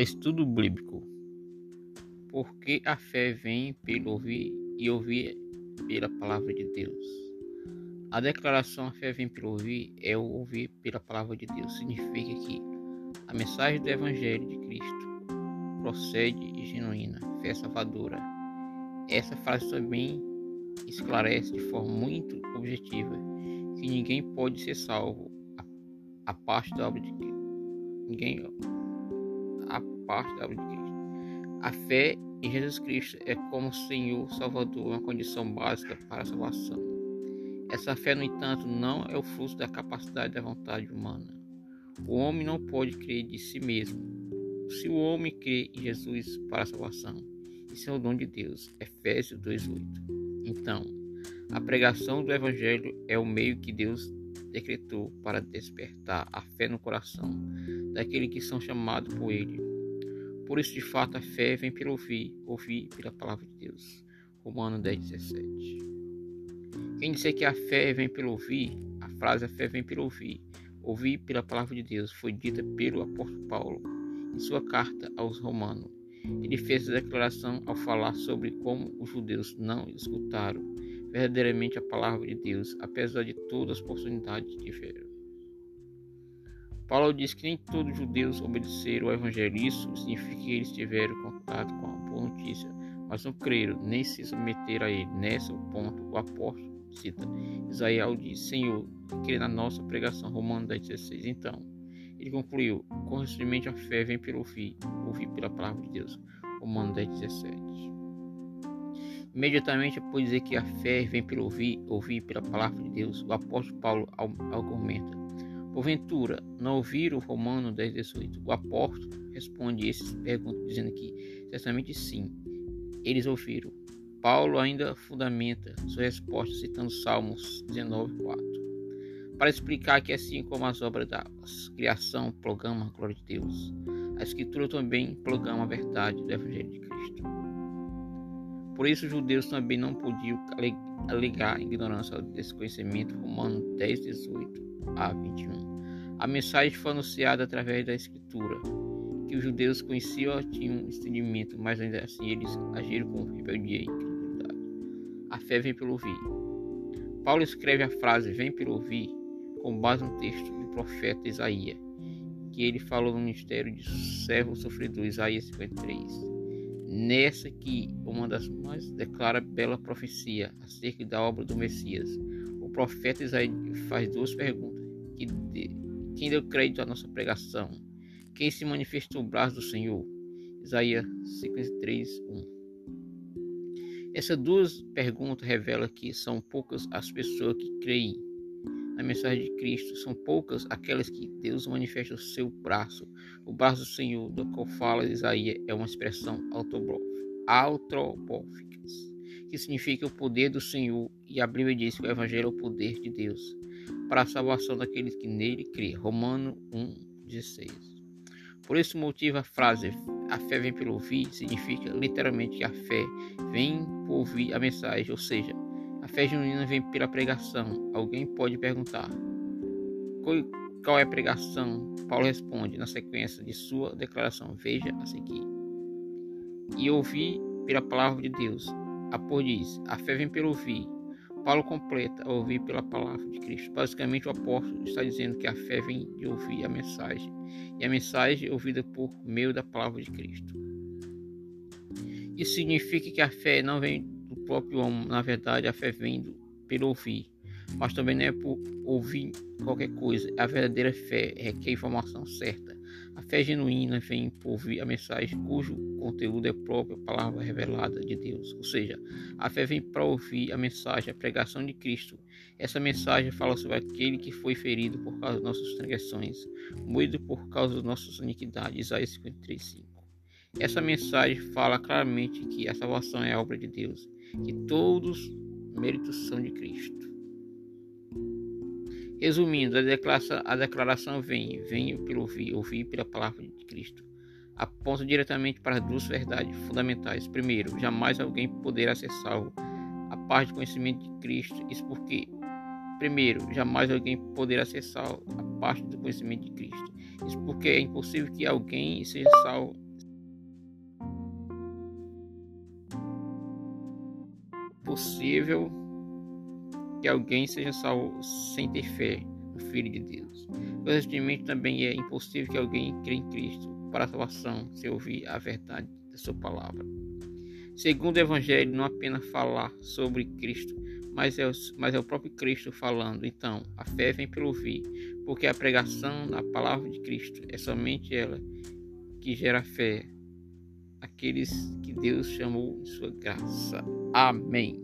Estudo bíblico. Porque a fé vem pelo ouvir e ouvir pela palavra de Deus. A declaração a fé vem pelo ouvir é o ouvir pela palavra de Deus. Significa que a mensagem do Evangelho de Cristo procede e genuína, fé salvadora. Essa frase também esclarece de forma muito objetiva que ninguém pode ser salvo a parte da obra de Cristo. Ninguém a parte da. A fé em Jesus Cristo é como Senhor Salvador, uma condição básica para a salvação. Essa fé, no entanto, não é o fruto da capacidade da vontade humana. O homem não pode crer de si mesmo. Se o homem crê em Jesus para a salvação, isso é o dom de Deus. Efésios 2:8. Então, a pregação do evangelho é o meio que Deus decretou para despertar a fé no coração daqueles que são chamados por Ele. Por isso, de fato, a fé vem pelo ouvir, ouvir pela palavra de Deus. Romanos 10, 17. Quem disser que a fé vem pelo ouvir, a frase a fé vem pelo ouvir, ouvir pela palavra de Deus, foi dita pelo apóstolo Paulo em sua carta aos Romanos. Ele fez a declaração ao falar sobre como os judeus não escutaram verdadeiramente a palavra de Deus, apesar de todas as oportunidades que tiveram. Paulo diz que nem todos os judeus obedeceram ao evangelho. Isso significa que eles tiveram contato com a boa notícia, mas não creram nem se submeteram a ele. Nesse ponto, o apóstolo cita Isaías diz: Senhor, crê na nossa pregação. Romanos 10,16. Então, ele concluiu: correspondente a fé vem pelo ouvir, ouvir pela palavra de Deus. Romanos 10,17. Imediatamente após dizer que a fé vem pelo ouvir, ouvir pela palavra de Deus, o apóstolo Paulo argumenta: Porventura, não ouviram Romano 10, 18? O apóstolo responde essas perguntas dizendo que certamente sim, eles ouviram. Paulo ainda fundamenta sua resposta citando Salmos 19, 4, para explicar que assim como as obras da criação proclamam a glória de Deus, a Escritura também proclama a verdade do Evangelho de Cristo. Por isso, os judeus também não podiam alegar ignorância desse conhecimento. Romanos 10, 18 a 21. A mensagem foi anunciada através da Escritura, que os judeus conheciam e tinham entendimento, mas ainda assim eles agiram com rebeldia e incredulidade. A fé vem pelo ouvir. Paulo escreve a frase vem pelo ouvir com base no texto do profeta Isaías, que ele falou no ministério de servo sofredor, Isaías 53. Nessa que uma das mais declara bela profecia acerca da obra do Messias. O profeta Isaías faz duas perguntas: que de, quem deu crédito à nossa pregação? Quem se manifestou o braço do Senhor? Isaías 53, 1. Essas duas perguntas revelam que são poucas as pessoas que creem na mensagem de Cristo. São poucas aquelas que Deus manifesta o seu braço. O braço do Senhor, do qual fala Isaías, é uma expressão autobófica, que significa o poder do Senhor, e a Bíblia diz que o Evangelho é o poder de Deus para a salvação daqueles que nele crê. Romano 1,16. Por esse motivo, a frase a fé vem pelo ouvir significa literalmente que a fé vem por ouvir a mensagem, ou seja, a fé genuína vem pela pregação. Alguém pode perguntar: qual é a pregação? Paulo responde na sequência de sua declaração: Veja a seguir. E ouvir pela palavra de Deus. Após diz: A fé vem pelo ouvir. Paulo completa ouvir pela palavra de Cristo. Basicamente, o apóstolo está dizendo que a fé vem de ouvir a mensagem, e a mensagem é ouvida por meio da palavra de Cristo. Isso significa que a fé não vem próprio homem. Na verdade, a fé vem pelo ouvir. Mas também não é por ouvir qualquer coisa. A verdadeira fé requer informação certa. A fé genuína vem por ouvir a mensagem cujo conteúdo é a própria palavra revelada de Deus. Ou seja, a fé vem para ouvir a mensagem, a pregação de Cristo. Essa mensagem fala sobre aquele que foi ferido por causa das nossas transgressões, moído por causa das nossas iniquidades. Isaías 53, 5. Essa mensagem fala claramente que a salvação é a obra de Deus que todos méritos são de Cristo. Resumindo, a declaração, a declaração vem, vem pelo ouvir, ouvir pela palavra de Cristo. Aponta diretamente para duas verdades fundamentais. Primeiro, jamais alguém poderá ser salvo a parte do conhecimento de Cristo. Isso porque, primeiro, jamais alguém poderá ser salvo a parte do conhecimento de Cristo. Isso porque é impossível que alguém seja salvo impossível que alguém seja salvo sem ter fé no Filho de Deus. Consequentemente, também é impossível que alguém crê em Cristo para a salvação se ouvir a verdade da sua palavra. Segundo o Evangelho, não apenas falar sobre Cristo, mas é, o, mas é o próprio Cristo falando. Então, a fé vem pelo ouvir, porque a pregação na palavra de Cristo é somente ela que gera fé, aqueles que Deus chamou em sua graça. Amém.